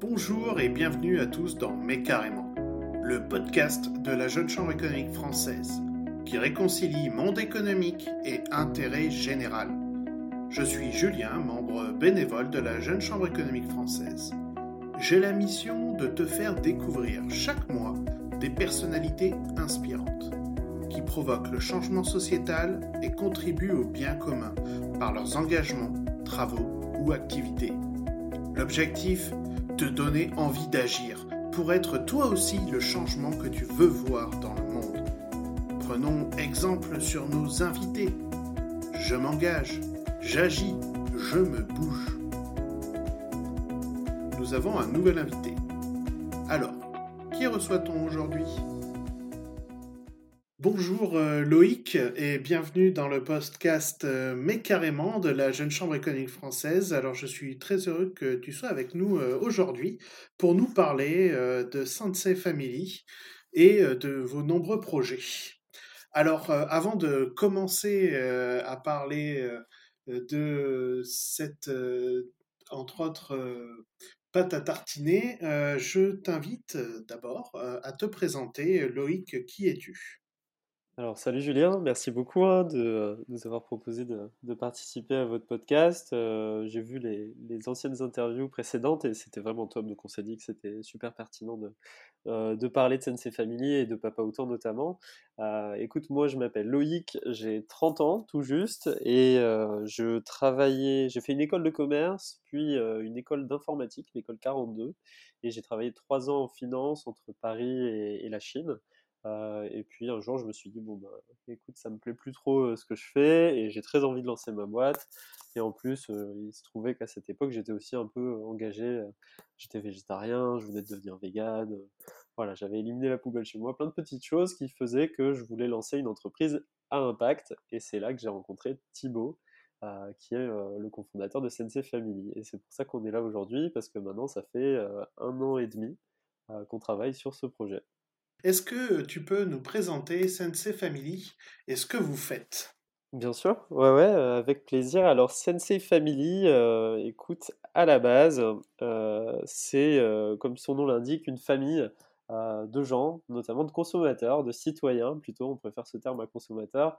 Bonjour et bienvenue à tous dans Mais carrément, le podcast de la Jeune Chambre économique française, qui réconcilie monde économique et intérêt général. Je suis Julien, membre bénévole de la Jeune Chambre économique française. J'ai la mission de te faire découvrir chaque mois des personnalités inspirantes qui provoquent le changement sociétal et contribuent au bien commun par leurs engagements, travaux ou activités. L'objectif Te donner envie d'agir pour être toi aussi le changement que tu veux voir dans le monde. Prenons exemple sur nos invités. Je m'engage, j'agis, je me bouge. Nous avons un nouvel invité. Alors, qui reçoit-on aujourd'hui? Bonjour euh, Loïc et bienvenue dans le podcast euh, Mais carrément de la Jeune Chambre économique française. Alors je suis très heureux que tu sois avec nous euh, aujourd'hui pour nous parler de Sensei Family et de vos nombreux projets. Alors avant de commencer à parler de cette, entre autres, pâte à tartiner, je t'invite d'abord à te présenter. Loïc, qui es-tu? Alors, salut Julien, merci beaucoup hein, de, nous avoir proposé de, participer à votre podcast. Euh, j'ai vu les, anciennes interviews précédentes et c'était vraiment top, donc on s'est dit que c'était super pertinent de, euh, parler de Sensei Family et de Papa Autant notamment. Euh, écoute, moi je m'appelle Loïc, j'ai 30 ans tout juste et je travaillais, j'ai fait une école de commerce, puis une école d'informatique, l'école 42, et j'ai travaillé 3 ans en finance entre Paris et la Chine. Euh, et puis un jour, je me suis dit, bon, bah, écoute, ça me plaît plus trop euh, ce que je fais et j'ai très envie de lancer ma boîte. Et en plus, euh, il se trouvait qu'à cette époque, j'étais aussi un peu engagé. J'étais végétarien, je venais de devenir vegan. voilà, j'avais éliminé la poubelle chez moi, plein de petites choses qui faisaient que je voulais lancer une entreprise à impact. Et c'est là que j'ai rencontré Thibaut. qui est le cofondateur de Sensei Family. Et c'est pour ça qu'on est là aujourd'hui, parce que maintenant, ça fait un an et demi qu'on travaille sur ce projet. Est-ce que tu peux nous présenter Sensei Family et ce que vous faites? Bien sûr, ouais, ouais, euh, avec plaisir. Alors, Sensei Family, euh, écoute, à la base, euh, c'est, comme son nom l'indique, une famille de gens, notamment de consommateurs, de citoyens, plutôt, on préfère ce terme à consommateurs,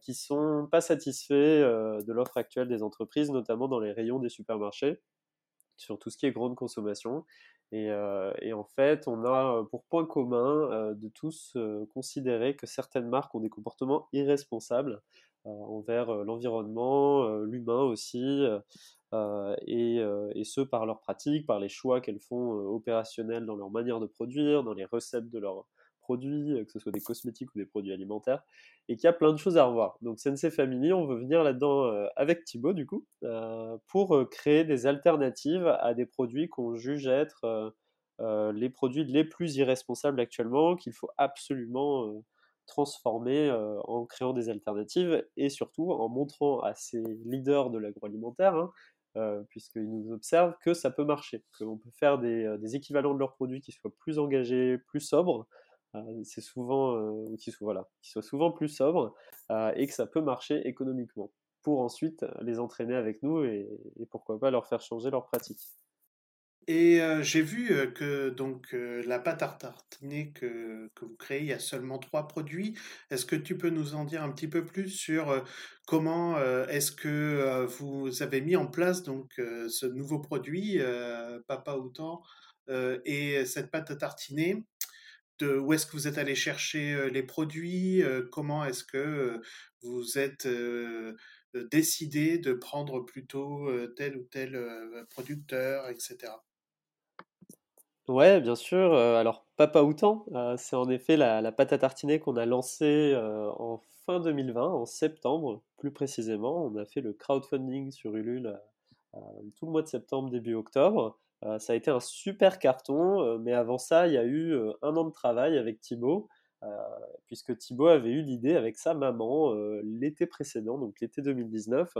qui sont pas satisfaits de l'offre actuelle des entreprises, notamment dans les rayons des supermarchés, sur tout ce qui est grande consommation. Euh, et, en fait, on a euh, pour point commun euh, de tous considérer que certaines marques ont des comportements irresponsables envers l'environnement, l'humain aussi, et, ce par leurs pratiques, par les choix qu'elles font opérationnels dans leur manière de produire, dans les recettes de leurs produits, que ce soit des cosmétiques ou des produits alimentaires, et qu'il y a plein de choses à revoir. Donc Sensei Family, on veut venir là-dedans avec Thibaut, du coup, pour créer des alternatives à des produits qu'on juge être les produits les plus irresponsables actuellement, qu'il faut absolument transformer en créant des alternatives et surtout en montrant à ces leaders de l'agroalimentaire, hein, puisqu'ils nous observent, que ça peut marcher, qu'on peut faire des, équivalents de leurs produits qui soient plus engagés, plus sobres, euh, c'est souvent, euh, qui voilà, souvent plus sobre euh, et que ça peut marcher économiquement pour ensuite les entraîner avec nous et, pourquoi pas leur faire changer leur pratique. Et j'ai vu que donc la pâte à tartiner que, que, vous créez, il y a seulement trois produits. Est-ce que tu peux nous en dire un petit peu plus sur comment est-ce que vous avez mis en place donc ce nouveau produit, Papa Autant, et cette pâte à tartiner? Où est-ce que vous êtes allé chercher les produits, comment est-ce que vous êtes décidé de prendre plutôt tel ou tel producteur, etc. Ouais, bien sûr. alors, Papa Outan, c'est en effet la, pâte à tartiner qu'on a lancée en fin 2020, en septembre plus précisément. On a fait le crowdfunding sur Ulule tout le mois de septembre, début octobre. Euh, ça a été un super carton, euh, mais avant ça, il y a eu euh, un an de travail avec Thibaut, puisque Thibaut avait eu l'idée avec sa maman l'été précédent, donc l'été 2019,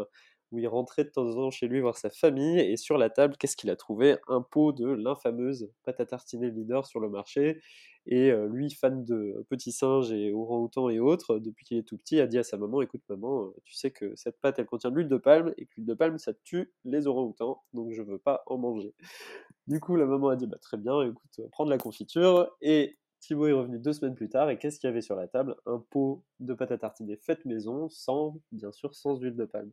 où il rentrait de temps en temps chez lui voir sa famille, et sur la table, qu'est-ce qu'il a trouvé? Un pot de l'infameuse pâte à tartiner leader sur le marché, et lui, fan de petits singes et orang-outans et autres, depuis qu'il est tout petit, a dit à sa maman Écoute, maman, tu sais que cette pâte, elle contient de l'huile de palme, et que l'huile de palme, ça tue les orang-outans, donc je veux pas en manger. Du coup, la maman a dit bah, Très bien, écoute, prends de la confiture, et Thibaut est revenu deux semaines plus tard, et qu'est-ce qu'il y avait sur la table? Un pot de pâte à tartiner faite maison, sans, bien sûr, sans huile de palme.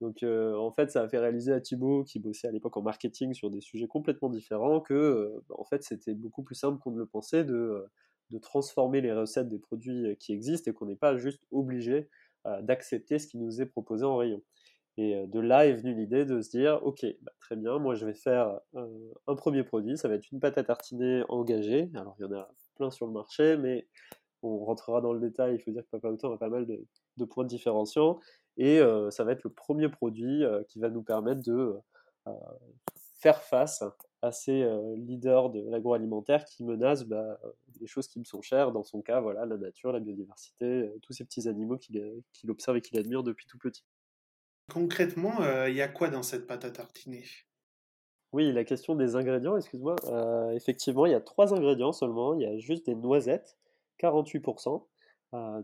Donc euh, en fait, ça a fait réaliser à Thibaut, qui bossait à l'époque en marketing sur des sujets complètement différents, que euh, bah, en fait c'était beaucoup plus simple qu'on ne le pensait de, euh, transformer les recettes des produits qui existent et qu'on n'est pas juste obligé d'accepter ce qui nous est proposé en rayon. Et de là est venue l'idée de se dire, ok, bah, très bien, moi je vais faire un premier produit, ça va être une pâte à tartiner engagée. Alors il y en a plein sur le marché, mais on rentrera dans le détail, il faut dire que Papa Autant a pas mal de, de points différenciants. Et ça va être le premier produit qui va nous permettre de faire face à ces leaders de l'agroalimentaire qui menacent bah, les choses qui me sont chères, dans son cas, voilà, la nature, la biodiversité, tous ces petits animaux qu'il observe et qu'il admire depuis tout petit. Concrètement, il y a quoi dans cette pâte à tartiner? Oui, la question des ingrédients, excuse-moi. effectivement, il y a trois ingrédients seulement. Il y a juste des noisettes, 48%,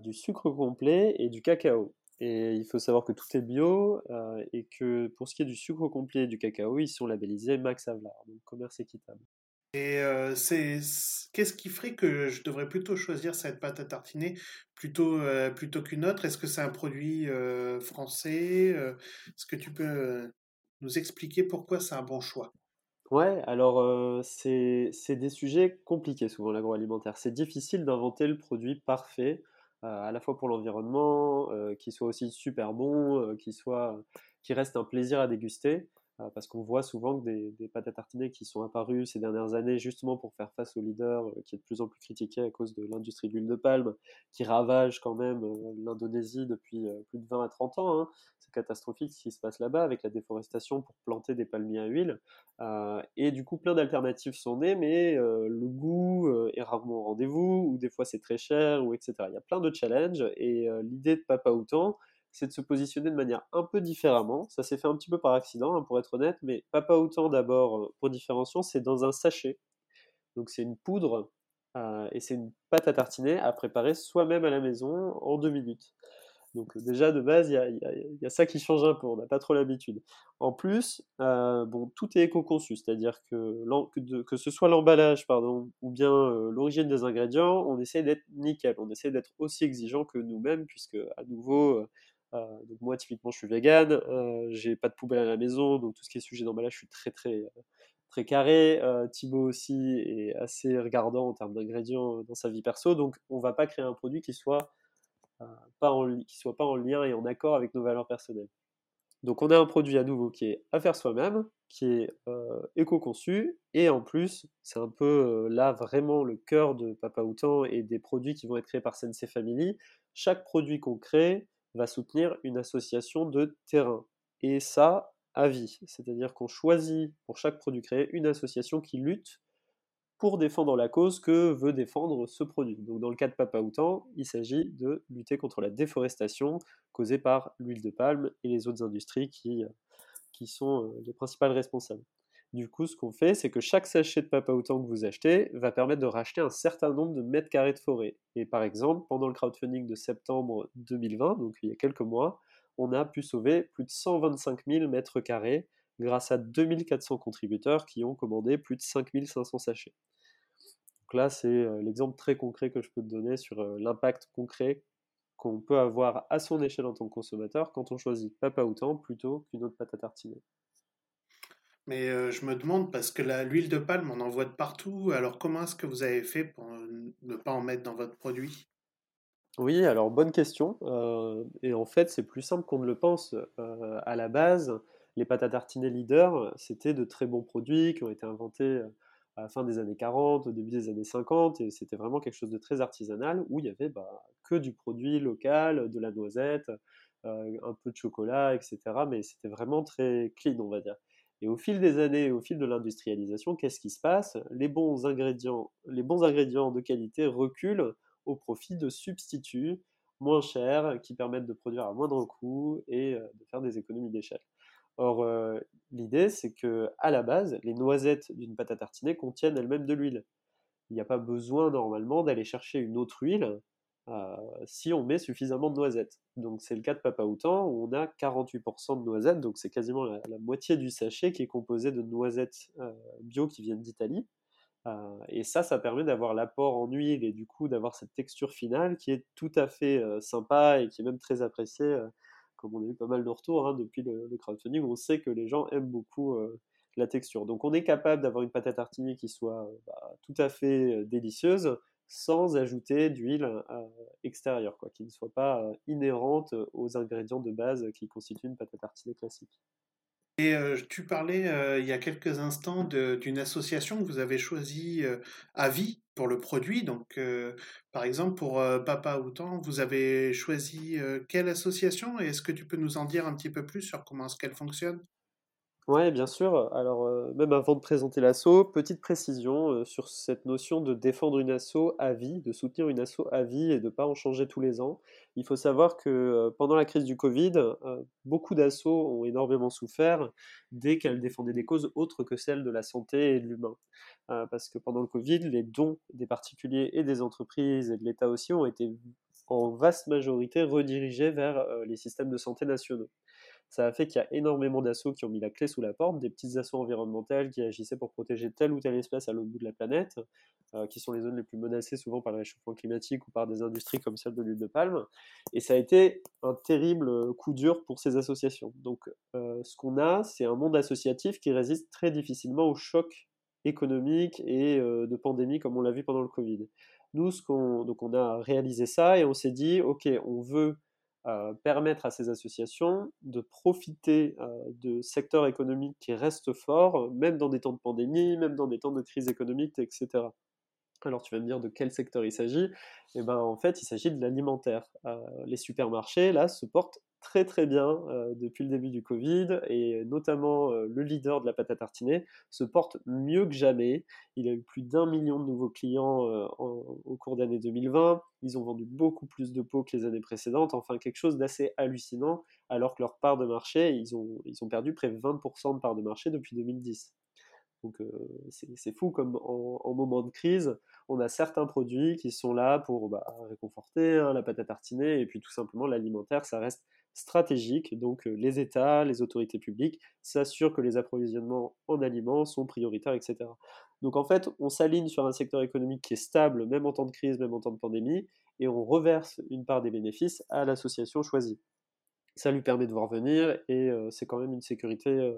du sucre complet et du cacao. Et il faut savoir que tout est bio euh, et que pour ce qui est du sucre complet et du cacao, ils sont labellisés Max Havelaar, donc commerce équitable. Et euh, c'est qu'est-ce qui ferait que je devrais plutôt choisir cette pâte à tartiner plutôt euh, plutôt qu'une autre? Est-ce que c'est un produit français Est-ce que tu peux nous expliquer pourquoi c'est un bon choix? Ouais, alors c'est des sujets compliqués souvent l'agroalimentaire. C'est difficile d'inventer le produit parfait à la fois pour l'environnement, qui soit aussi super bon, qui soit qui reste un plaisir à déguster. Euh, parce qu'on voit souvent que des, pâtes à tartiner qui sont apparues ces dernières années justement pour faire face aux leaders euh, qui est de plus en plus critiqué à cause de l'industrie de l'huile de palme, qui ravage quand même euh, l'Indonésie depuis plus de 20 à 30 ans. Hein. C'est catastrophique ce qui se passe là-bas avec la déforestation pour planter des palmiers à huile. et du coup, plein d'alternatives sont nées, mais le goût est rarement au rendez-vous, ou des fois c'est très cher, ou etc. Il y a plein de challenges, et l'idée de Papa Outan, c'est de se positionner de manière un peu différemment. Ça s'est fait un petit peu par accident, hein, pour être honnête, mais pas autant d'abord euh, pour différenciation, c'est dans un sachet. Donc c'est une poudre euh, et c'est une pâte à tartiner à préparer soi-même à la maison en deux minutes. Donc euh, déjà de base, il y, a, ça qui change un peu, on n'a pas trop l'habitude. En plus, bon, tout est éco-conçu, c'est-à-dire que, que, ce soit l'emballage pardon, ou bien l'origine des ingrédients, on essaie d'être nickel, on essaie d'être aussi exigeant que nous-mêmes, puisque à nouveau, donc moi, typiquement, je suis vegan, euh, j'ai pas de poubelle à la maison, donc tout ce qui est sujet d'emballage, je suis très très euh, très carré. Thibaut aussi est assez regardant en termes d'ingrédients dans sa vie perso, donc on va pas créer un produit qui soit pas en, qui soit pas en lien et en accord avec nos valeurs personnelles. Donc on a un produit à nouveau qui est à faire soi-même, qui est éco-conçu, et en plus, c'est un peu là vraiment le cœur de Papa Outan et des produits qui vont être créés par Sensei Family. Chaque produit qu'on crée, va soutenir une association de terrain. Et ça, à vie. C'est-à-dire qu'on choisit pour chaque produit créé une association qui lutte pour défendre la cause que veut défendre ce produit. Donc dans le cas de Papa Outan, il s'agit de lutter contre la déforestation causée par l'huile de palme et les autres industries qui, qui sont euh, les principales responsables. Du coup, ce qu'on fait, c'est que chaque sachet de papa autant que vous achetez va permettre de racheter un certain nombre de mètres carrés de forêt. Et par exemple, pendant le crowdfunding de septembre 2020, donc il y a quelques mois, on a pu sauver plus de 125 000 mètres carrés grâce à 2400 contributeurs qui ont commandé plus de 5500 sachets. Donc là, c'est euh, l'exemple très concret que je peux te donner sur euh, l'impact concret qu'on peut avoir à son échelle en tant que consommateur quand on choisit Papa Outan plutôt qu'une autre pâte à tartiner. Mais euh, je me demande, parce que l'huile de palme, on en voit de partout, alors comment est-ce que vous avez fait pour ne pas en mettre dans votre produit? Oui, alors bonne question. Euh, et en fait, c'est plus simple qu'on ne le pense. Euh, à la base, les pâtes à tartiner leader, c'était de très bons produits qui ont été inventés à la fin des années 40, au début des années 50, et c'était vraiment quelque chose de très artisanal, où il y avait bah, que du produit local, de la noisette, un peu de chocolat, etc. Mais c'était vraiment très clean, on va dire. Et au fil des années, au fil de l'industrialisation, qu'est-ce qui se passe? Les bons, ingrédients, les bons ingrédients de qualité reculent au profit de substituts moins chers qui permettent de produire à moindre coût et euh, de faire des économies d'échelle. Or, l'idée, c'est que à la base, les noisettes d'une pâte à tartiner contiennent elles-mêmes de l'huile. Il n'y a pas besoin normalement d'aller chercher une autre huile si on met suffisamment de noisettes. Donc c'est le cas de Papa Outan où on a 48% de noisettes, donc c'est quasiment la, moitié du sachet qui est composé de noisettes bio qui viennent d'Italie. et ça, ça permet d'avoir l'apport en huile et du coup d'avoir cette texture finale qui est tout à fait sympa et qui est même très appréciée, comme on a eu pas mal de retours hein, depuis le, crowdfunding. On sait que les gens aiment beaucoup la texture. Donc on est capable d'avoir une pâte à qui soit bah, tout à fait délicieuse sans ajouter d'huile euh, extérieure, quoi, qui ne soit pas euh, inhérente aux ingrédients de base qui constituent une pâte à classique. Et euh, tu parlais il y a quelques instants d'une association que vous avez choisie à vie pour le produit. Donc, par exemple, pour Papa Outan, vous avez choisi quelle association? Et est-ce que tu peux nous en dire un petit peu plus sur comment est-ce qu'elle fonctionne? Ouais, bien sûr. Alors, euh, même avant de présenter l'assaut, petite précision euh, sur cette notion de défendre une asso à vie, de soutenir une asso à vie et de ne pas en changer tous les ans. Il faut savoir que euh, pendant la crise du Covid, beaucoup d'assauts ont énormément souffert dès qu'elles défendaient des causes autres que celles de la santé et de l'humain. parce que pendant le Covid, les dons des particuliers et des entreprises et de l'État aussi ont été en vaste majorité redirigés vers les systèmes de santé nationaux ça a fait qu'il y a énormément d'assauts qui ont mis la clé sous la porte, des petits assauts environnementaux qui agissaient pour protéger telle ou telle espèce à l'autre bout de la planète, euh, qui sont les zones les plus menacées souvent par le réchauffement climatique ou par des industries comme celle de l'huile de palme. Et ça a été un terrible coup dur pour ces associations. Donc euh, ce qu'on a, c'est un monde associatif qui résiste très difficilement au choc économique et euh, de pandémie comme on l'a vu pendant le Covid. Donc on a réalisé ça et on s'est dit, ok, on veut euh, permettre à ces associations de profiter euh, de secteurs économiques qui restent forts, même dans des temps de pandémie, même dans des temps de crise économique, etc. Alors tu vas me dire de quel secteur il s'agit? Eh ben en fait il s'agit de l'alimentaire. Euh, les supermarchés là se portent très très bien depuis le début du Covid et notamment le leader de la pâte à tartiner se porte mieux que jamais. Il a eu plus d'un million de nouveaux clients au cours d'année 2020. Ils ont vendu beaucoup plus de pots que les années précédentes. Enfin quelque chose d'assez hallucinant alors que leur part de marché ils ont, ils ont perdu près de 20% de part de marché depuis 2010. Donc c'est fou comme en, moment de crise, on a certains produits qui sont là pour bah, réconforter hein, la pâte à tartiner et puis tout simplement l'alimentaire, ça reste stratégique. Donc les États, les autorités publiques s'assurent que les approvisionnements en aliments sont prioritaires, etc. Donc en fait, on s'aligne sur un secteur économique qui est stable, même en temps de crise, même en temps de pandémie, et on reverse une part des bénéfices à l'association choisie. Ça lui permet de voir venir et c'est quand même une sécurité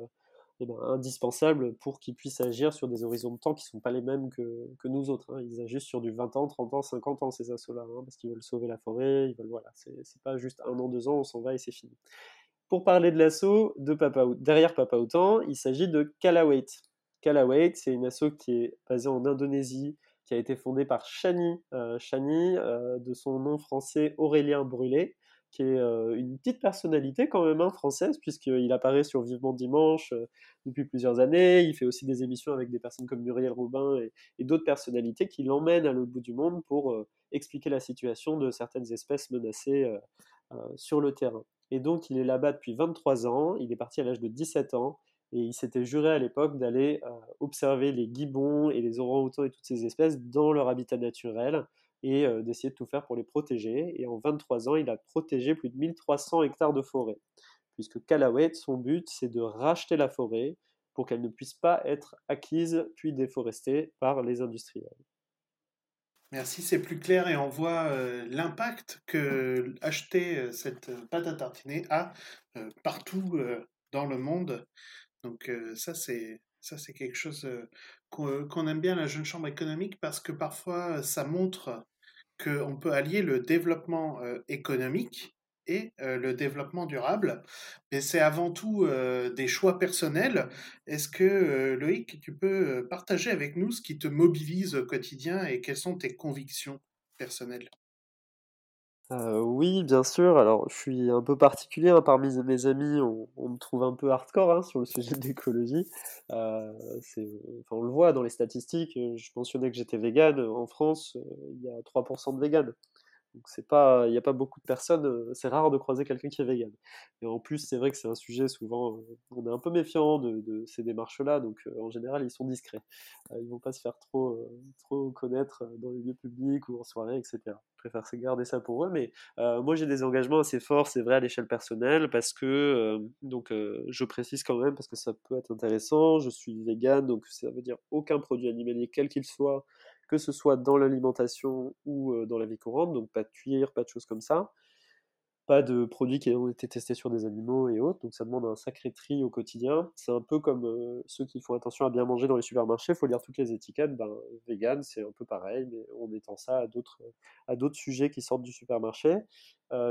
eh ben, indispensable pour qu'ils puissent agir sur des horizons de temps qui ne sont pas les mêmes que, nous autres. Hein. Ils agissent sur du 20 ans, 30 ans, 50 ans, ces assauts-là, hein, parce qu'ils veulent sauver la forêt, ils veulent, voilà, c'est pas juste un an, deux ans, on s'en va et c'est fini. Pour parler de l'assaut de Papa, derrière Papa Outan, il s'agit de Kalawait. Kalawait, c'est une asso qui est basée en Indonésie, qui a été fondée par Shani, euh, Shani euh, de son nom français Aurélien Brûlé, qui est une petite personnalité quand même hein, française, puisqu'il apparaît sur Vivement Dimanche depuis plusieurs années. Il fait aussi des émissions avec des personnes comme Muriel Robin et, d'autres personnalités qui l'emmènent à l'autre bout du monde pour expliquer la situation de certaines espèces menacées sur le terrain. Et donc il est là-bas depuis 23 ans, il est parti à l'âge de 17 ans, et il s'était juré à l'époque d'aller observer les gibbons et les orang-outans et toutes ces espèces dans leur habitat naturel, et d'essayer de tout faire pour les protéger. Et en 23 ans, il a protégé plus de 1300 hectares de forêt. Puisque Calawet, son but, c'est de racheter la forêt pour qu'elle ne puisse pas être acquise puis déforestée par les industriels. Merci, c'est plus clair et on voit l'impact que acheter cette pâte à tartiner a partout dans le monde. Donc ça, ça, c'est quelque chose qu'on aime bien, la Jeune Chambre économique, parce que parfois, ça montre qu'on peut allier le développement économique et le développement durable. Mais c'est avant tout des choix personnels. Est-ce que, Loïc, tu peux partager avec nous ce qui te mobilise au quotidien et quelles sont tes convictions personnelles? Oui, bien sûr. Alors, je suis un peu particulier, hein, parmi mes amis, on me trouve un peu hardcore, hein, sur le sujet de l'écologie. on le voit dans les statistiques, je mentionnais que j'étais végane. En France, il y a 3% de véganes. Donc il n'y a pas beaucoup de personnes, c'est rare de croiser quelqu'un qui est vegan. Et en plus, c'est vrai que c'est un sujet souvent, on est un peu méfiant de, ces démarches-là, donc en général, ils sont discrets. ils vont pas se faire trop, trop connaître dans les lieux publics ou en soirée, etc. Je préfère garder ça pour eux, mais moi j'ai des engagements assez forts, c'est vrai à l'échelle personnelle, parce que, donc je précise quand même, parce que ça peut être intéressant, je suis vegan, donc ça veut dire aucun produit animalier, quel qu'il soit, que ce soit dans l'alimentation ou dans la vie courante, donc pas de cuir, pas de choses comme ça, pas de produits qui ont été testés sur des animaux et autres, donc ça demande un sacré tri au quotidien. C'est un peu comme ceux qui font attention à bien manger dans les supermarchés, il faut lire toutes les étiquettes, ben, vegan c'est un peu pareil, mais on étend ça à d'autres, sujets qui sortent du supermarché.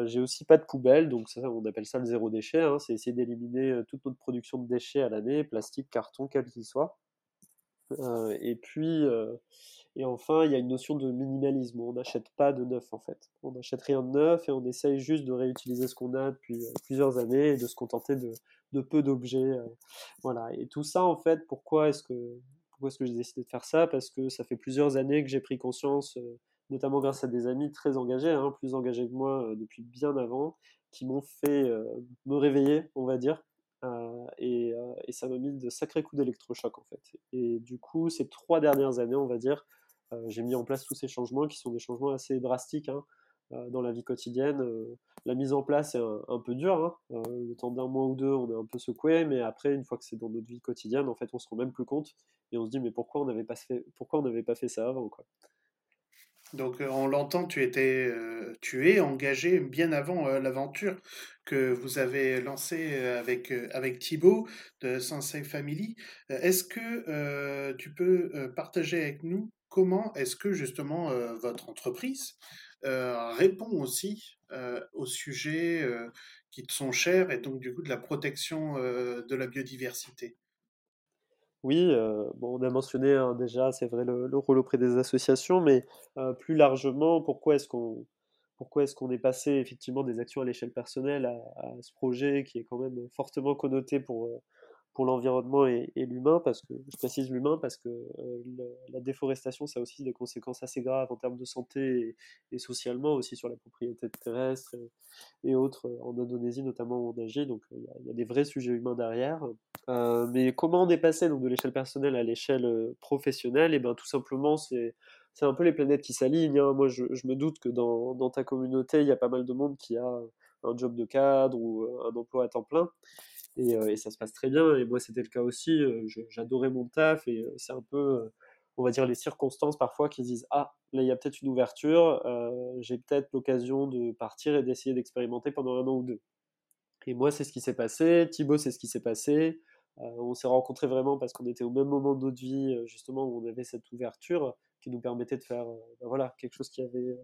j'ai aussi pas de poubelle, donc on appelle ça le zéro déchet, hein. c'est essayer d'éliminer toute notre production de déchets à l'année, plastique, carton, quel qu'il soit. et puis, et enfin, il y a une notion de minimalisme. On n'achète pas de neuf en fait. On n'achète rien de neuf et on essaye juste de réutiliser ce qu'on a depuis euh, plusieurs années et de se contenter de, peu d'objets. Euh, voilà. Et tout ça en fait, pourquoi est-ce que j'ai décidé de faire ça? Parce que ça fait plusieurs années que j'ai pris conscience, euh, notamment grâce à des amis très engagés, hein, plus engagés que moi depuis bien avant, qui m'ont fait me réveiller, on va dire, et, et, ça m'a mis de sacrés coups d'électrochoc en fait. Et du coup, ces trois dernières années, on va dire, j'ai mis en place tous ces changements qui sont des changements assez drastiques hein, euh, dans la vie quotidienne. Euh, la mise en place est un, peu dure. Hein. le temps d'un mois ou deux, on est un peu secoué, mais après, une fois que c'est dans notre vie quotidienne, en fait, on se rend même plus compte et on se dit mais pourquoi on n'avait pas fait, pourquoi on n'avait pas fait ça avant quoi? Donc on l'entend, tu étais, tu es engagé bien avant l'aventure que vous avez lancée avec avec Thibaut de Sensei Family. Est-ce que tu peux partager avec nous comment est-ce que justement euh, votre entreprise euh, répond aussi euh, aux sujets qui te sont chers et donc du coup de la protection de la biodiversité? Oui, on a mentionné hein, déjà, c'est vrai, le, rôle auprès des associations, mais plus largement, pourquoi est-ce qu'on est passé effectivement des actions à l'échelle personnelle à, ce projet qui est quand même fortement connoté pour, pour l'environnement et, l'humain, parce que je précise l'humain parce que euh, la déforestation, ça a aussi des conséquences assez graves en termes de santé et, socialement aussi sur la propriété terrestre et, autres en Indonésie notamment en Asie. Donc euh, il y, a des vrais sujets humains derrière. Euh, mais comment on est passé donc de l'échelle personnelle à l'échelle professionnelle? Et eh bien tout simplement c'est c'est un peu les planètes qui s'alignent. Hein. Moi, je, me doute que dans ta communauté, il y a pas mal de monde qui a un job de cadre ou un emploi à temps plein. Euh, et, ça se passe très bien. Et moi, c'était le cas aussi. Euh, j'adorais mon taf et euh, c'est un peu, on va dire, les circonstances parfois qui disent Ah, là, il y a peut-être une ouverture, j'ai peut-être l'occasion de partir et d'essayer d'expérimenter pendant un an ou deux. Et moi, c'est ce qui s'est passé. Thibaut, c'est ce qui s'est passé. on s'est rencontrés vraiment parce qu'on était au même moment de notre vie, justement, où on avait cette ouverture qui nous permettait de faire ben voilà, quelque chose qui avait,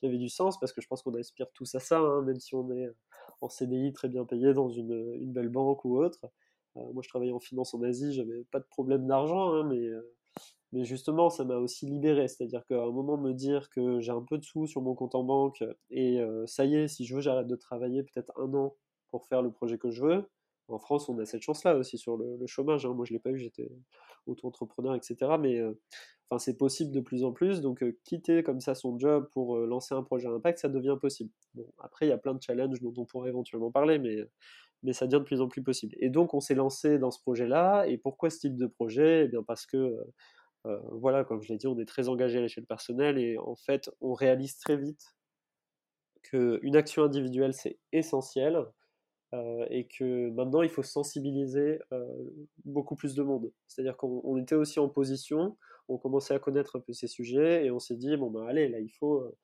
qui avait du sens, parce que je pense qu'on aspire tous à ça, hein, même si on est en CDI très bien payé dans une, une belle banque ou autre. Euh, moi, je travaillais en finance en Asie, j'avais pas de problème d'argent, hein, mais, euh, justement, ça m'a aussi libéré. C'est-à-dire qu'à un moment, me dire que j'ai un peu de sous sur mon compte en banque et euh, ça y est, si je veux, j'arrête de travailler peut-être un an pour faire le projet que je veux. En France, on a cette chance-là aussi sur le, chômage. Hein. Moi, je l'ai pas eu, j'étais auto-entrepreneur, etc. Mais enfin, c'est possible de plus en plus. Donc, quitter comme ça son job pour lancer un projet à impact, ça devient possible. Bon, après, il y a plein de challenges dont on pourrait éventuellement parler, mais, mais ça devient de plus en plus possible. Et donc, on s'est lancé dans ce projet-là. Et pourquoi ce type de projet? Eh bien, parce que, voilà, comme je l'ai dit, on est très engagé à l'échelle personnelle et en fait, on réalise très vite qu'une action individuelle, c'est essentiel euh, et que maintenant il faut sensibiliser euh, beaucoup plus de monde. C'est-à-dire qu'on était aussi en position, on commençait à connaître un peu ces sujets et on s'est dit bon ben allez là il faut euh,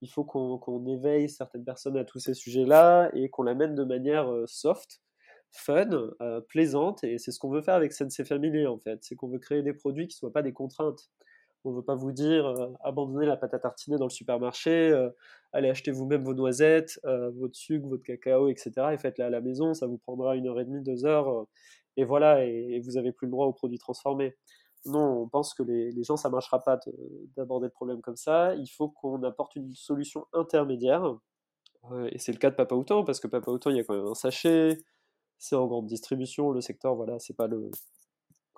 il faut qu'on éveille certaines personnes à tous ces sujets-là et qu'on l'amène de manière soft, fun, plaisante et c'est ce qu'on veut faire avec Sensei Family en fait, c'est qu'on veut créer des produits qui soient pas des contraintes. On ne veut pas vous dire euh, abandonnez la pâte à tartiner dans le supermarché, euh, allez acheter vous-même vos noisettes, euh, votre sucre, votre cacao, etc. et faites-les à la maison, ça vous prendra une heure et demie, deux heures, et voilà, et, vous n'avez plus le droit aux produits transformés. Non, on pense que les, gens, ça ne marchera pas d'aborder le problème comme ça. Il faut qu'on apporte une solution intermédiaire. et c'est le cas de Papa Outan, parce que Papa Outan, il y a quand même un sachet, c'est en grande distribution, le secteur, voilà, c'est pas le,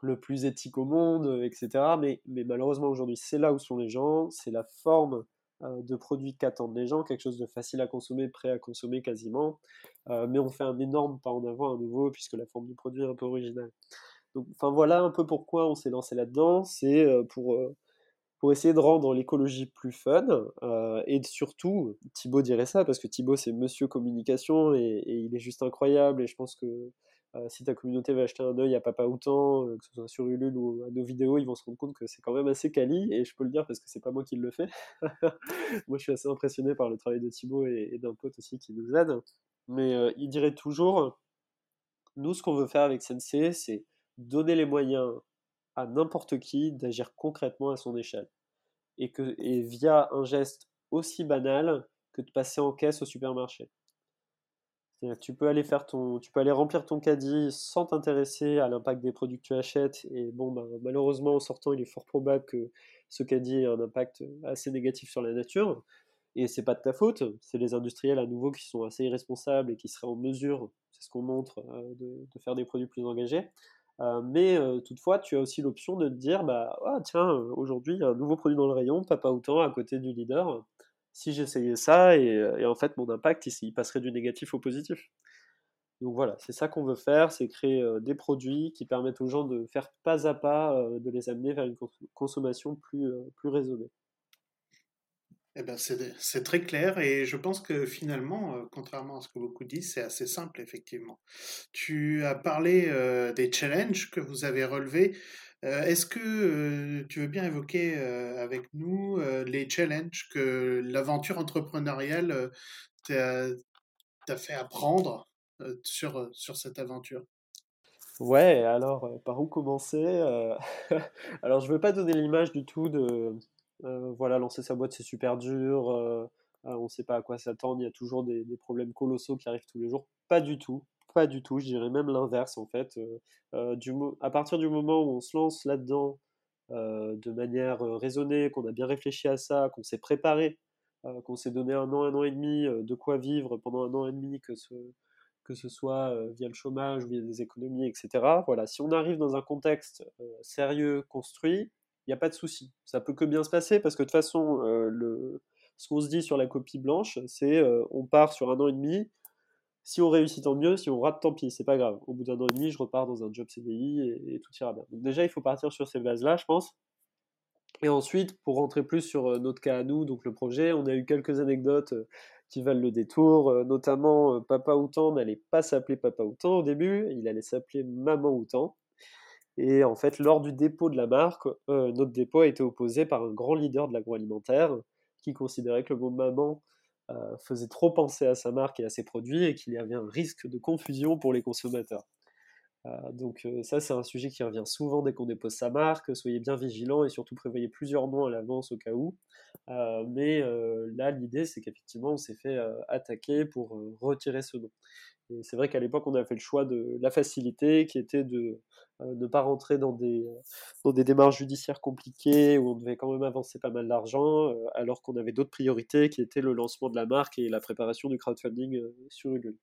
le plus éthique au monde, etc. Mais, malheureusement aujourd'hui, c'est là où sont les gens, c'est la forme de produits qu'attendent les gens, quelque chose de facile à consommer, prêt à consommer quasiment. mais on fait un énorme pas en avant à nouveau puisque la forme du produit est un peu originale. Donc, enfin voilà un peu pourquoi on s'est lancé là-dedans. C'est pour pour essayer de rendre l'écologie plus fun euh, et surtout, Thibaut dirait ça parce que Thibaut c'est monsieur communication et, il est juste incroyable et je pense que euh, si ta communauté va acheter un œil à Papa Outan, euh, que ce soit sur Ulule ou à nos vidéos, ils vont se rendre compte que c'est quand même assez quali et je peux le dire parce que c'est pas moi qui le fais. moi je suis assez impressionné par le travail de Thibaut et, d'un pote aussi qui nous aide. Mais il dirait toujours, nous ce qu'on veut faire avec Sensei c'est donner les moyens à n'importe qui d'agir concrètement à son échelle. Et, que, et via un geste aussi banal que de passer en caisse au supermarché. Tu peux aller faire ton, tu peux aller remplir ton caddie sans t'intéresser à l'impact des produits que tu achètes. Et bon, ben, malheureusement, en sortant, il est fort probable que ce caddie ait un impact assez négatif sur la nature. Et c'est pas de ta faute, c'est les industriels à nouveau qui sont assez irresponsables et qui seraient en mesure, c'est ce qu'on montre, euh, de, faire des produits plus engagés. Euh, mais euh, toutefois, tu as aussi l'option de te dire, bah, ah, tiens, aujourd'hui, il y a un nouveau produit dans le rayon, pas autant à côté du leader. Si j'essayais ça, et, en fait, mon impact, il, passerait du négatif au positif. Donc voilà, c'est ça qu'on veut faire, c'est créer des produits qui permettent aux gens de faire pas à pas, de les amener vers une consommation plus, plus raisonnée. Eh ben, c'est très clair et je pense que finalement, euh, contrairement à ce que beaucoup disent, c'est assez simple effectivement. Tu as parlé euh, des challenges que vous avez relevés. Euh, est-ce que tu veux bien évoquer avec nous les challenges que l'aventure entrepreneuriale t'a fait apprendre sur, sur cette aventure? Ouais, alors par où commencer Alors je ne veux pas donner l'image du tout de euh, voilà, lancer sa boîte, c'est super dur. Euh, euh, on ne sait pas à quoi s'attendre. Il y a toujours des, problèmes colossaux qui arrivent tous les jours. Pas du tout. Pas du tout. Je dirais même l'inverse, en fait. à partir du moment où on se lance là-dedans de manière raisonnée, qu'on a bien réfléchi à ça, qu'on s'est préparé, qu'on s'est donné un an, un an et demi de quoi vivre pendant un an et demi, que ce, que ce soit via le chômage, via des économies, etc. Voilà, si on arrive dans un contexte sérieux, construit, il n'y a pas de souci. Ça peut que bien se passer parce que de toute façon, ce qu'on se dit sur la copie blanche, c'est on part sur un an et demi. Si on réussit, tant mieux. Si on rate, tant pis. C'est pas grave. Au bout d'un an et demi, je repars dans un job CDI et, tout ira bien. Donc déjà, il faut partir sur ces bases-là, je pense. Et ensuite, pour rentrer plus sur euh, notre cas à nous, donc le projet, on a eu quelques anecdotes qui valent le détour, notamment Papa Outan n'allait pas s'appeler Papa Outan au début, il allait s'appeler Maman Outan. Et en fait, lors du dépôt de la marque, euh, notre dépôt a été opposé par un grand leader de l'agroalimentaire qui considérait que le mot maman euh, faisait trop penser à sa marque et à ses produits et qu'il y avait un risque de confusion pour les consommateurs. Euh, donc ça, c'est un sujet qui revient souvent dès qu'on dépose sa marque. Soyez bien vigilants et surtout prévoyez plusieurs noms à l'avance au cas où. Mais là, l'idée, c'est qu'effectivement, on s'est fait attaquer pour retirer ce nom c'est vrai qu'à l'époque, on a fait le choix de la facilité, qui était de euh, ne pas rentrer dans des, euh, démarches judiciaires compliquées, où on devait quand même avancer pas mal d'argent, euh, alors qu'on avait d'autres priorités, qui étaient le lancement de la marque et la préparation du crowdfunding sur Ulule.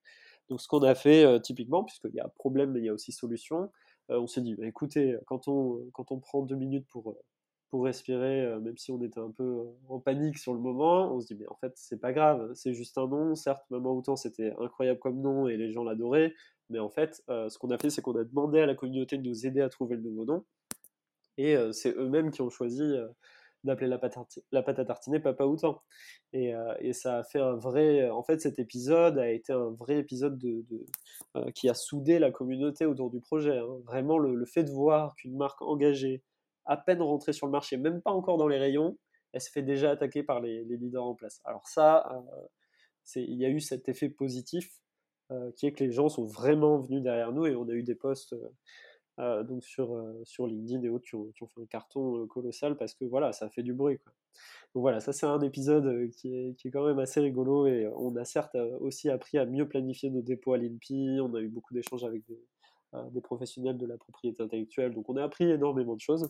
Donc ce qu'on a fait typiquement, puisqu'il y a problème, mais il y a aussi solution, on s'est dit, bah, écoutez, quand on prend deux minutes pour pour respirer, euh, même si on était un peu euh, en panique sur le moment, on se dit mais en fait c'est pas grave, c'est juste un nom, certes Maman Autant c'était incroyable comme nom et les gens l'adoraient, mais en fait euh, ce qu'on a fait c'est qu'on a demandé à la communauté de nous aider à trouver le nouveau nom, et c'est eux-mêmes qui ont choisi d'appeler la pâte, à tartiner Papa Outan. Et, et, ça a fait un vrai. En fait, cet épisode a été un vrai épisode de, qui a soudé la communauté autour du projet. Hein. Vraiment, le, fait de voir qu'une marque engagée, à peine rentrée sur le marché, même pas encore dans les rayons, elle se fait déjà attaquer par les, leaders en place. Alors ça, euh, il y a eu cet effet positif euh, qui est que les gens sont vraiment venus derrière nous et on a eu des posts euh, donc sur, sur LinkedIn et autres qui ont, fait un carton colossal parce que voilà, ça fait du bruit. Donc voilà, ça c'est un épisode qui est, qui est, quand même assez rigolo et on a certes aussi appris à mieux planifier nos dépôts à l'INPI, on a eu beaucoup d'échanges avec des, des professionnels de la propriété intellectuelle. Donc on a appris énormément de choses.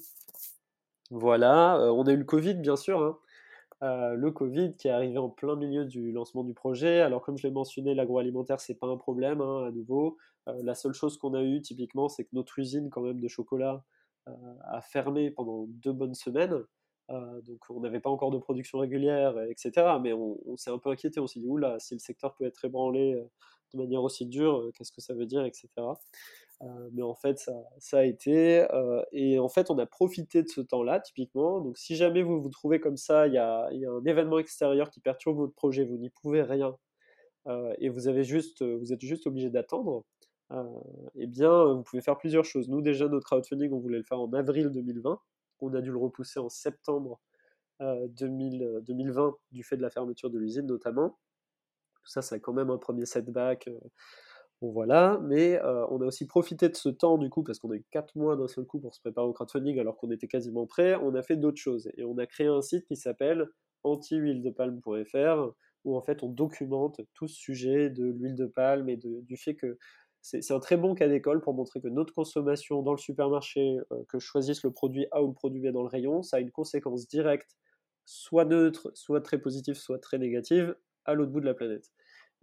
Voilà, euh, on a eu le Covid bien sûr. Hein. Euh, le Covid qui est arrivé en plein milieu du lancement du projet. Alors comme je l'ai mentionné, l'agroalimentaire c'est pas un problème hein, à nouveau. la seule chose qu'on a eu typiquement, c'est que notre usine quand même de chocolat a fermé pendant deux bonnes semaines. donc on n'avait pas encore de production régulière, etc. Mais on, s'est un peu inquiété, on s'est dit, oula, si le secteur peut être ébranlé de manière aussi dure, qu'est-ce que ça veut dire, etc. mais en fait, ça, a été. et en fait, on a profité de ce temps-là, typiquement. Donc, si jamais vous vous trouvez comme ça, il y a, un événement extérieur qui perturbe votre projet, vous n'y pouvez rien, et vous êtes juste obligé d'attendre, eh bien, vous pouvez faire plusieurs choses. Nous, déjà, notre crowdfunding, on voulait le faire en avril 2020. On a dû le repousser en septembre 2020 du fait de la fermeture de l'usine, notamment. Tout ça, c'est quand même un premier setback. Bon voilà, mais on a aussi profité de ce temps du coup, parce qu'on a eu 4 mois d'un seul coup pour se préparer au crowdfunding alors qu'on était quasiment prêt, on a fait d'autres choses. Et on a créé un site qui s'appelle anti-huile-de-palme.fr où en fait on documente tout ce sujet de l'huile de palme et du fait que c'est un très bon cas d'école pour montrer que notre consommation dans le supermarché, que je choisisse le produit A ou le produit B dans le rayon, ça a une conséquence directe, soit neutre, soit très positive, soit très négative, à l'autre bout de la planète.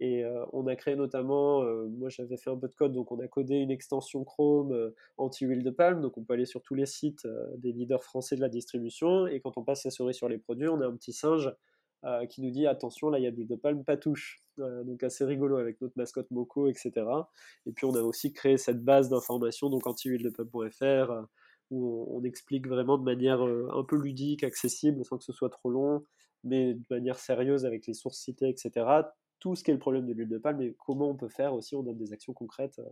Et on a créé notamment, moi j'avais fait un peu de code, donc on a codé une extension Chrome anti-huile de palme, donc on peut aller sur tous les sites des leaders français de la distribution, et quand on passe sa souris sur les produits, on a un petit singe qui nous dit attention, là il y a de l'huile de palme, pas touche. donc assez rigolo avec notre mascotte Moco, etc. Et puis on a aussi créé cette base d'informations, donc anti-huile-de-palme.fr, où on, explique vraiment de manière un peu ludique, accessible, sans que ce soit trop long, mais de manière sérieuse avec les sources citées, etc tout ce qui est le problème de l'huile de palme et comment on peut faire aussi, on donne des actions concrètes euh,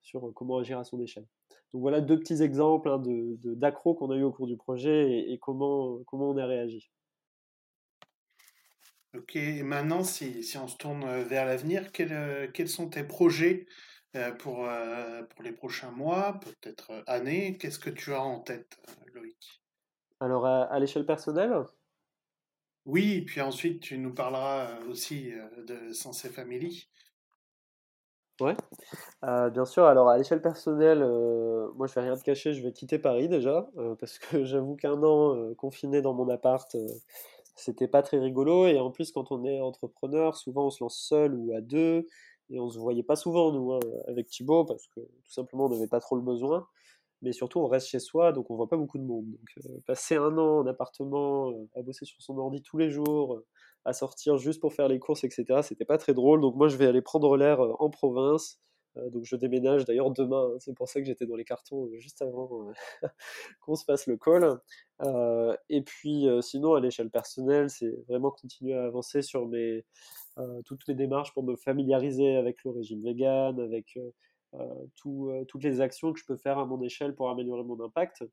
sur euh, comment agir à son échelle. Donc voilà deux petits exemples hein, d'accro qu'on a eu au cours du projet et, comment, on a réagi. Ok, et maintenant, si, si, on se tourne euh, vers l'avenir, quels, quels sont tes projets pour, pour les prochains mois, peut-être années Qu'est-ce que tu as en tête, Loïc? Alors, à l'échelle personnelle? Oui, puis ensuite tu nous parleras euh, aussi euh, de Sensei Family. Ouais, euh, bien sûr. Alors à l'échelle personnelle, moi je vais rien te cacher, je vais quitter Paris déjà, parce que j'avoue qu'un an confiné dans mon appart, c'était pas très rigolo. Et en plus, quand on est entrepreneur, souvent on se lance seul ou à deux, et on se voyait pas souvent nous hein, avec Thibaut, parce que tout simplement on n'avait pas trop le besoin mais surtout on reste chez soi, donc on voit pas beaucoup de monde. Donc euh, passer un an en appartement, euh, à bosser sur son ordi tous les jours, euh, à sortir juste pour faire les courses, etc., c'était pas très drôle. Donc moi je vais aller prendre l'air en province. donc je déménage d'ailleurs demain, hein. c'est pour ça que j'étais dans les cartons juste avant qu'on se fasse le call. et puis sinon à l'échelle personnelle, c'est vraiment continuer à avancer sur mes, toutes mes démarches pour me familiariser avec le régime vegan, avec euh, euh, toutes les actions que je peux faire à mon échelle pour améliorer mon impact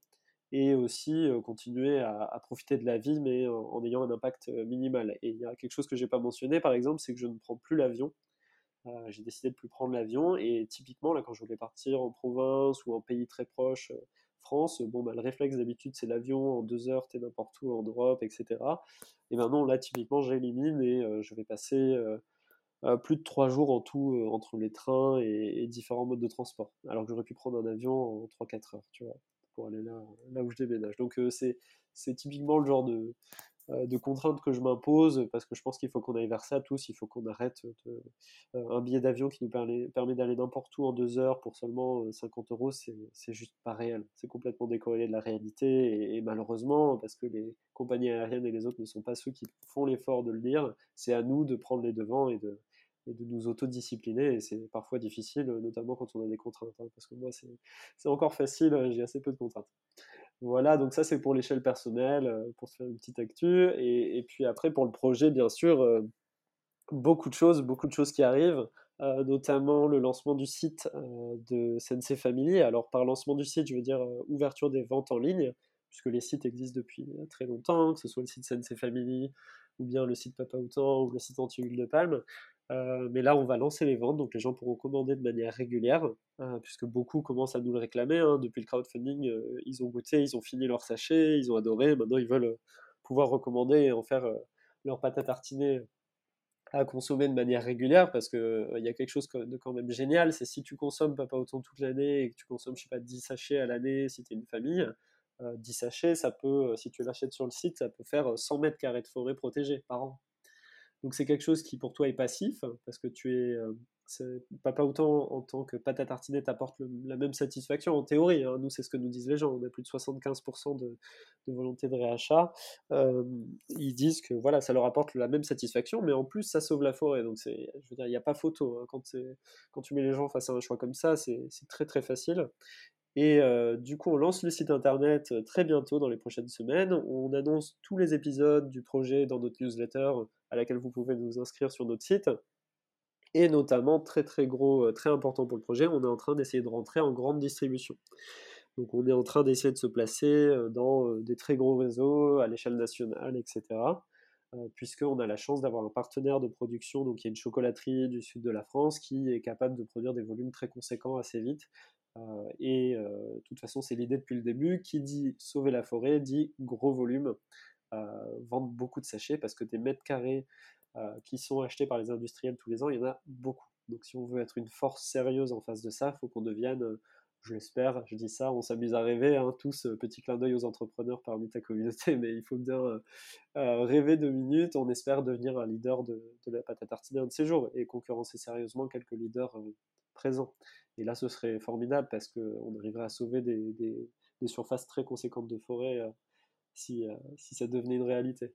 et aussi euh, continuer à, profiter de la vie, mais en, ayant un impact minimal. Et il y a quelque chose que je n'ai pas mentionné, par exemple, c'est que je ne prends plus l'avion. j'ai décidé de plus prendre l'avion, et typiquement, là, quand je voulais partir en province ou en pays très proche, France, bon, bah, le réflexe d'habitude, c'est l'avion, en deux heures, tu es n'importe où en Europe, etc. Et maintenant, là, typiquement, j'élimine et je vais passer euh, plus de trois jours en tout euh, entre les trains et, différents modes de transport. Alors que j'aurais pu prendre un avion en 3-4 heures, tu vois, pour aller là, là où je déménage. Donc euh, c'est typiquement le genre de, de contraintes que je m'impose parce que je pense qu'il faut qu'on aille vers ça tous. Il faut qu'on arrête un billet d'avion qui nous permet, d'aller n'importe où en deux heures pour seulement 50 euros. C'est, juste pas réel. C'est complètement décorrélé de la réalité et, et, malheureusement, parce que les compagnies aériennes et les autres ne sont pas ceux qui font l'effort de le dire, c'est à nous de prendre les devants et de, et de nous autodiscipliner. Et c'est parfois difficile, notamment quand on a des contraintes. Hein, parce que moi, c'est encore facile, euh, j'ai assez peu de contraintes. Voilà, donc ça c'est pour l'échelle personnelle, euh, pour se faire une petite actu. Et, puis après, pour le projet, bien sûr, euh, beaucoup de choses, beaucoup de choses qui arrivent. notamment le lancement du site de Sensei Family. Alors par lancement du site, je veux dire ouverture des ventes en ligne, puisque les sites existent depuis très longtemps, que ce soit le site Sensei Family, ou bien le site Papa Autant, ou le site Anti-Huile de Palme. Euh, mais là, on va lancer les ventes, donc les gens pourront commander de manière régulière, euh, puisque beaucoup commencent à nous le réclamer. Hein. Depuis le crowdfunding, euh, ils ont goûté, ils ont fini leur sachet, ils ont adoré. Maintenant, ils veulent pouvoir recommander et en faire leur pâte à tartiner à consommer de manière régulière, parce qu'il il y a quelque chose de quand même génial, c'est si tu consommes pas, autant toute l'année et que tu consommes, je sais pas, 10 sachets à l'année si tu es une famille, 10 sachets, ça peut, si tu l'achètes sur le site, ça peut faire 100 mètres carrés de forêt protégés par an. Donc c'est quelque chose qui pour toi est passif, parce que tu es, euh, pas autant en tant que pâte à tartiner t'apporte la même satisfaction en théorie. Hein. Nous, c'est ce que nous disent les gens. On a plus de 75% de, volonté de réachat. Ils disent que voilà, ça leur apporte la même satisfaction, mais en plus, ça sauve la forêt. Donc, je veux dire, il n'y a pas photo. Hein. Quand, quand tu mets les gens face à un choix comme ça, c'est très très facile. Et euh, du coup, on lance le site internet euh, très bientôt dans les prochaines semaines. On annonce tous les épisodes du projet dans notre newsletter à laquelle vous pouvez vous inscrire sur notre site et notamment très très gros, euh, très important pour le projet, on est en train d'essayer de rentrer en grande distribution. Donc on est en train d'essayer de se placer euh, dans euh, des très gros réseaux à l'échelle nationale, etc. Puisqu'on a la chance d'avoir un partenaire de production, donc il y a une chocolaterie du sud de la France qui est capable de produire des volumes très conséquents assez vite. et de toute façon, c'est l'idée depuis le début. Qui dit sauver la forêt dit gros volume, vendre beaucoup de sachets parce que des mètres carrés euh, qui sont achetés par les industriels tous les ans, il y en a beaucoup. Donc si on veut être une force sérieuse en face de ça, il faut qu'on devienne, euh, je l'espère, je dis ça, on s'amuse à rêver, hein, tous, euh, petit clin d'œil aux entrepreneurs parmi ta communauté, mais il faut bien rêver deux minutes, on espère devenir un leader de, la pâte à tartiner un de ces jours et concurrencer sérieusement quelques leaders présents. Et là, ce serait formidable parce qu'on arriverait à sauver des, surfaces très conséquentes de forêt si, si ça devenait une réalité.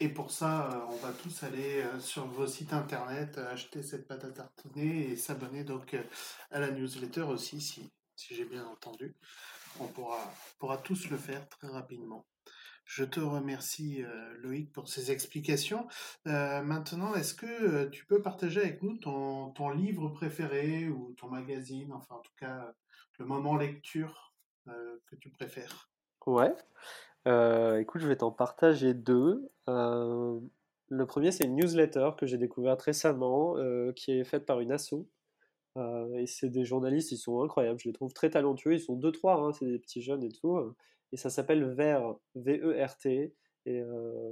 Et pour ça, euh, on va tous aller euh, sur vos sites internet, euh, acheter cette pâte à tartiner et s'abonner donc à la newsletter aussi, si, si j'ai bien entendu. On pourra, pourra tous le faire très rapidement. Je te remercie Loïc pour ces explications. maintenant, est-ce que tu peux partager avec nous ton, ton, livre préféré ou ton magazine, enfin en tout cas le moment lecture? Que tu préfères Ouais. Euh, écoute, je vais t'en partager deux. Euh, le premier, c'est une newsletter que j'ai découverte récemment, euh, qui est faite par une asso. et c'est des journalistes, ils sont incroyables, je les trouve très talentueux. Ils sont deux, trois, hein, c'est des petits jeunes et tout. Et ça s'appelle VERT, V-E-R-T. Et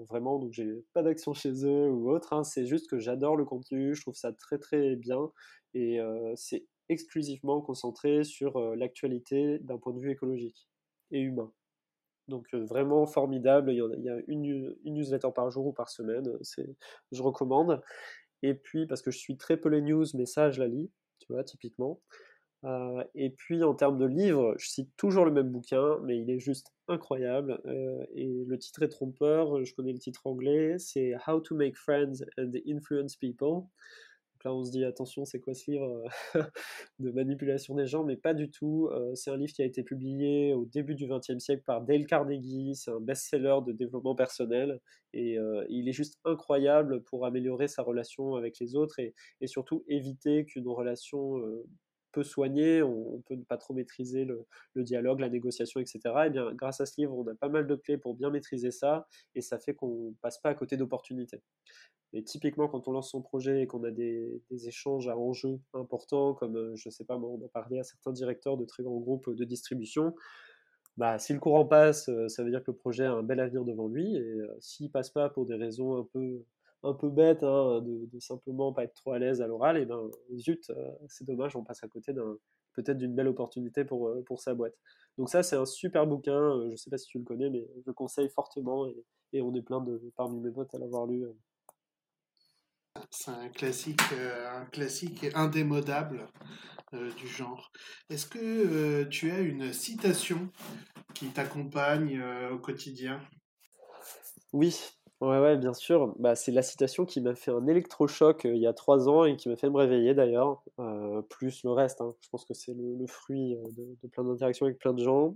vraiment, donc j'ai pas d'action chez eux ou autre. Hein, c'est juste que j'adore le contenu, je trouve ça très très bien. Et c'est exclusivement concentré sur l'actualité d'un point de vue écologique et humain. Donc vraiment formidable, il y, a, une, newsletter par jour ou par semaine, je recommande. Et puis, parce que je suis très peu les news, mais ça, je la lis, tu vois, typiquement. et puis, en termes de livres, je cite toujours le même bouquin, mais il est juste incroyable. et le titre est trompeur, je connais le titre anglais, c'est How to Make Friends and Influence People là, on se dit attention, c'est quoi ce livre euh, de manipulation des gens Mais pas du tout. Euh, c'est un livre qui a été publié au début du XXe siècle par Dale Carnegie. C'est un best-seller de développement personnel et euh, il est juste incroyable pour améliorer sa relation avec les autres et, surtout éviter qu'une relation peu soignée, on, peut ne pas trop maîtriser le, dialogue, la négociation, etc. Et bien, grâce à ce livre, on a pas mal de clés pour bien maîtriser ça, et ça fait qu'on passe pas à côté d'opportunités. Et typiquement, quand on lance son projet et qu'on a des, échanges à enjeux importants, comme, euh, je sais pas, moi, on a parlé à certains directeurs de très grands groupes de distribution, bah, si le courant passe, euh, ça veut dire que le projet a un bel avenir devant lui. Et euh, s'il passe pas pour des raisons un peu, un peu bêtes, hein, de, de, simplement pas être trop à l'aise à l'oral, et ben zut, c'est dommage, on passe à côté d'un peut-être d'une belle opportunité pour, pour sa boîte. Donc ça, c'est un super bouquin. je sais pas si tu le connais, mais je le conseille fortement et, et on est plein de parmi mes potes à l'avoir lu. C'est un classique, euh, un classique indémodable euh, du genre. Est-ce que euh, tu as une citation qui t'accompagne au quotidien? Oui, ouais, ouais, bien sûr. Bah, c'est la citation qui m'a fait un électrochoc il y a trois ans et qui m'a fait me réveiller d'ailleurs, plus le reste. Hein. Je pense que c'est le, fruit de, de plein d'interactions avec plein de gens.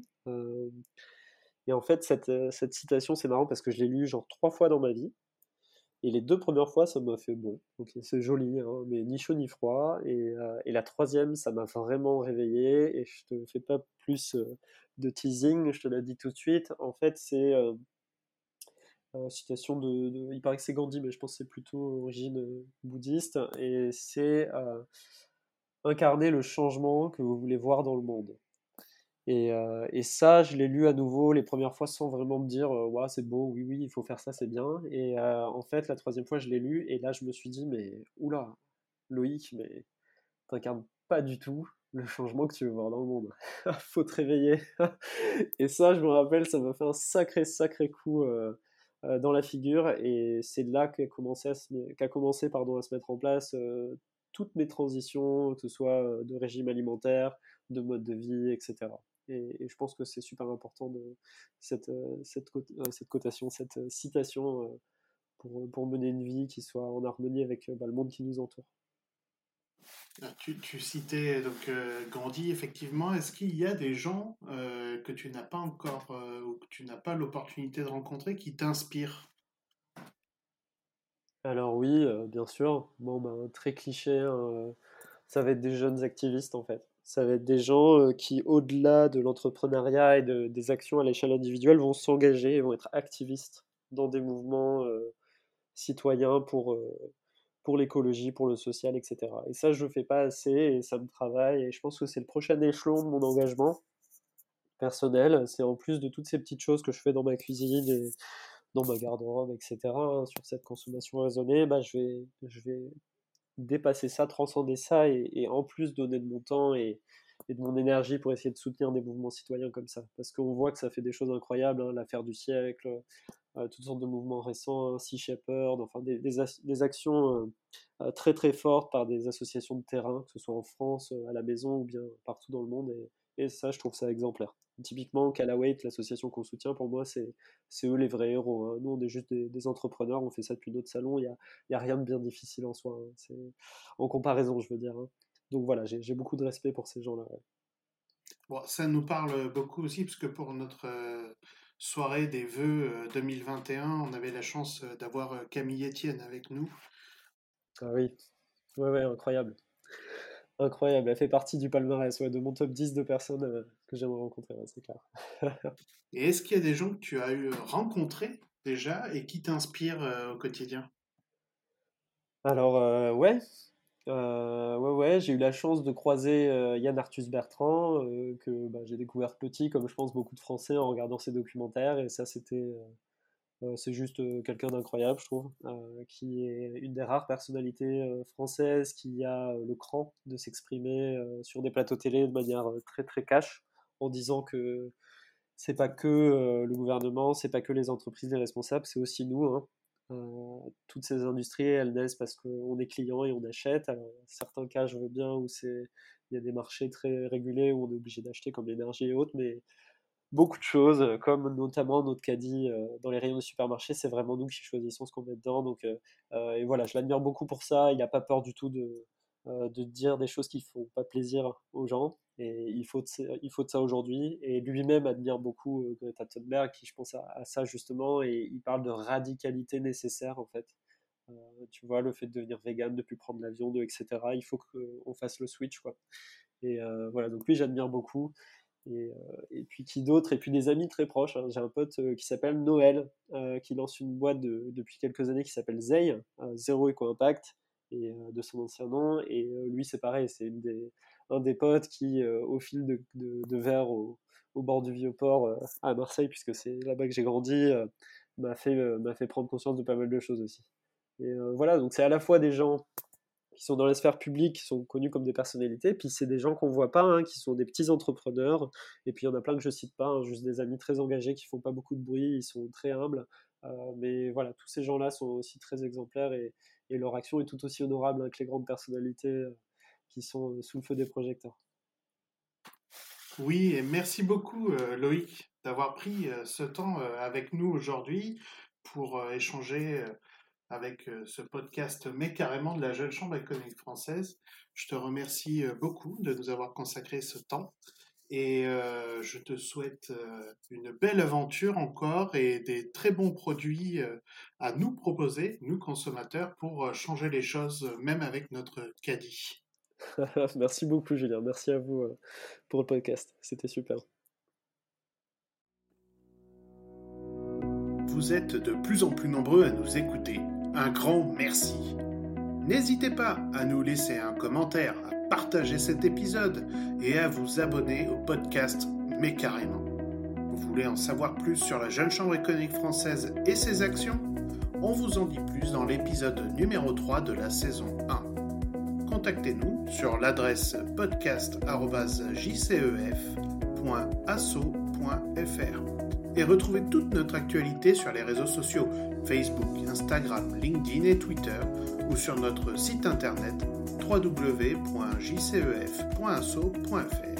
et en fait, cette, cette citation, c'est marrant parce que je l'ai lue genre trois fois dans ma vie. Et les deux premières fois, ça m'a fait bon, ok, c'est joli, hein, mais ni chaud ni froid. Et, euh, et la troisième, ça m'a vraiment réveillé. Et je te fais pas plus euh, de teasing, je te l'ai dit tout de suite. En fait, c'est euh, citation de, Il paraît que c'est Gandhi, mais je pense que c'est plutôt origine bouddhiste. Et c'est incarner le changement que vous voulez voir dans le monde. Euh, et, ça, je l'ai lu à nouveau les premières fois sans vraiment me dire euh, c'est beau, oui, oui, il faut faire ça, c'est bien. Et euh, en fait, la troisième fois, je l'ai lu et là, je me suis dit mais oula, Loïc, mais t'incarnes pas du tout le changement que tu veux voir dans le monde. faut te réveiller. et ça, je me rappelle, ça m'a fait un sacré, sacré coup dans la figure. Et c'est là qu'a commencé, à commencé pardon, à se mettre en place toutes mes transitions, que ce soit de régime alimentaire, de mode de vie, etc. Et, je pense que c'est super important de cette, cette, cette cotation, cette citation pour, pour, mener une vie qui soit en harmonie avec bah, le monde qui nous entoure. Ah, tu, citais donc Gandhi, effectivement. Est-ce qu'il y a des gens que tu n'as pas encore ou que tu n'as pas l'opportunité de rencontrer qui t'inspirent? Alors oui, bien sûr. Bon, ben, très cliché, hein, ça va être des jeunes activistes en fait. Ça va être des gens qui, au-delà de l'entrepreneuriat et des actions à l'échelle individuelle, vont s'engager et vont être activistes dans des mouvements citoyens pour, pour l'écologie, pour le social, etc. Et ça, je ne fais pas assez et ça me travaille. Et je pense que c'est le prochain échelon de mon engagement personnel. C'est en plus de toutes ces petites choses que je fais dans ma cuisine et dans ma garde-robe, etc., hein, sur cette consommation raisonnée, bah, je, vais, je vais dépasser ça, transcender ça et, en plus donner de mon temps et, de mon énergie pour essayer de soutenir des mouvements citoyens comme ça. Parce qu'on voit que ça fait des choses incroyables, hein, l'affaire du siècle, euh, toutes sortes de mouvements récents, hein, Sea Shepherd, enfin des, des, actions euh, euh, très très fortes par des associations de terrain, que ce soit en France, à la maison ou bien partout dans le monde. Et, et ça, je trouve ça exemplaire. Typiquement, Callaway, l'association qu'on soutient, pour moi, c'est eux les vrais héros. Hein. Nous, on est juste des, entrepreneurs, on fait ça depuis notre salon, il n'y a, y a, rien de bien difficile en soi. Hein. En comparaison, je veux dire. Donc voilà, j'ai beaucoup de respect pour ces gens-là. Bon, ça nous parle beaucoup aussi, parce que pour notre euh, soirée des vœux 2021, euh, on avait la chance euh, d'avoir Camille Etienne avec nous. Ah oui, ouais, ouais, incroyable. Incroyable, elle fait partie du palmarès, ouais, de mon top 10 de personnes euh, que j'aimerais rencontrer, c'est clair. et est-ce qu'il y a des gens que tu as eu rencontrés déjà et qui t'inspirent euh, au quotidien? Alors, euh, ouais. ouais, j'ai eu la chance de croiser Yann Arthus Bertrand, que bah, j'ai découvert petit, comme je pense beaucoup de Français, en regardant ses documentaires, et ça, c'était euh, c'est juste euh, quelqu'un d'incroyable, je trouve, euh, qui est une des rares personnalités françaises qui a le cran de s'exprimer sur des plateaux télé de manière très très cash, en disant que c'est pas que le gouvernement, c'est pas que les entreprises les responsables, c'est aussi nous. Hein. Toutes ces industries, elles naissent parce qu'on est client et on achète. Alors, certains cas, je veux bien, où il y a des marchés très régulés où on est obligé d'acheter comme l'énergie et autres, mais beaucoup de choses, euh, comme notamment notre caddie euh, dans les rayons de supermarché, c'est vraiment nous qui choisissons ce qu'on met dedans. Donc, euh, et voilà, je l'admire beaucoup pour ça. Il n'a pas peur du tout de, de dire des choses qui font pas plaisir aux gens. Et il faut de, il faut de ça aujourd'hui. Et lui-même admire beaucoup Greta Thunberg, qui je pense à, ça justement. Et il parle de radicalité nécessaire en fait. tu vois, le fait de devenir vegan, de plus prendre l'avion, etc. Il faut qu'on fasse le switch quoi. Et voilà, donc lui j'admire beaucoup. Euh, et, puis qui d'autre? Et puis des amis très proches. Hein. J'ai un pote euh, qui s'appelle Noël, euh, qui lance une boîte depuis quelques années qui s'appelle Zei, Zéro Eco Impact, et, de son ancien nom. Et lui, c'est pareil, c'est des, un des potes qui, au fil de, verre au, bord du Vieux-Port à Marseille, puisque c'est là-bas que j'ai grandi, m'a fait, fait prendre conscience de pas mal de choses aussi. Et voilà, donc c'est à la fois des gens qui sont dans la sphère publique, qui sont connus comme des personnalités, puis c'est des gens qu'on voit pas, hein, qui sont des petits entrepreneurs, et puis il y en a plein que je cite pas, hein, juste des amis très engagés qui font pas beaucoup de bruit, ils sont très humbles, euh, mais voilà, tous ces gens-là sont aussi très exemplaires et, leur action est tout aussi honorable hein, que les grandes personnalités euh, qui sont euh, sous le feu des projecteurs. Oui, et merci beaucoup Loïc d'avoir pris ce temps avec nous aujourd'hui pour échanger avec euh, ce podcast, mais carrément de la Jeune Chambre économique française. Je te remercie euh, beaucoup de nous avoir consacré ce temps et euh, je te souhaite une belle aventure encore et des très bons produits à nous proposer, nous consommateurs, pour changer les choses, même avec notre caddie. Merci beaucoup, Julien. Merci à vous pour le podcast. C'était super. Vous êtes de plus en plus nombreux à nous écouter un grand merci. N'hésitez pas à nous laisser un commentaire, à partager cet épisode et à vous abonner au podcast Mais carrément. Vous voulez en savoir plus sur la Jeune Chambre économique française et ses actions? On vous en dit plus dans l'épisode numéro 3 de la saison 1. Contactez-nous sur l'adresse podcast.jcef.asso.fr. et retrouvez toute notre actualité sur les réseaux sociaux Facebook, Instagram, LinkedIn et Twitter ou sur notre site internet www.jcef.asso.fr.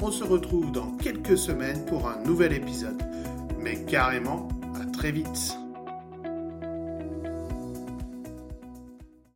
On se retrouve dans quelques semaines pour un nouvel épisode. Mais carrément, à très vite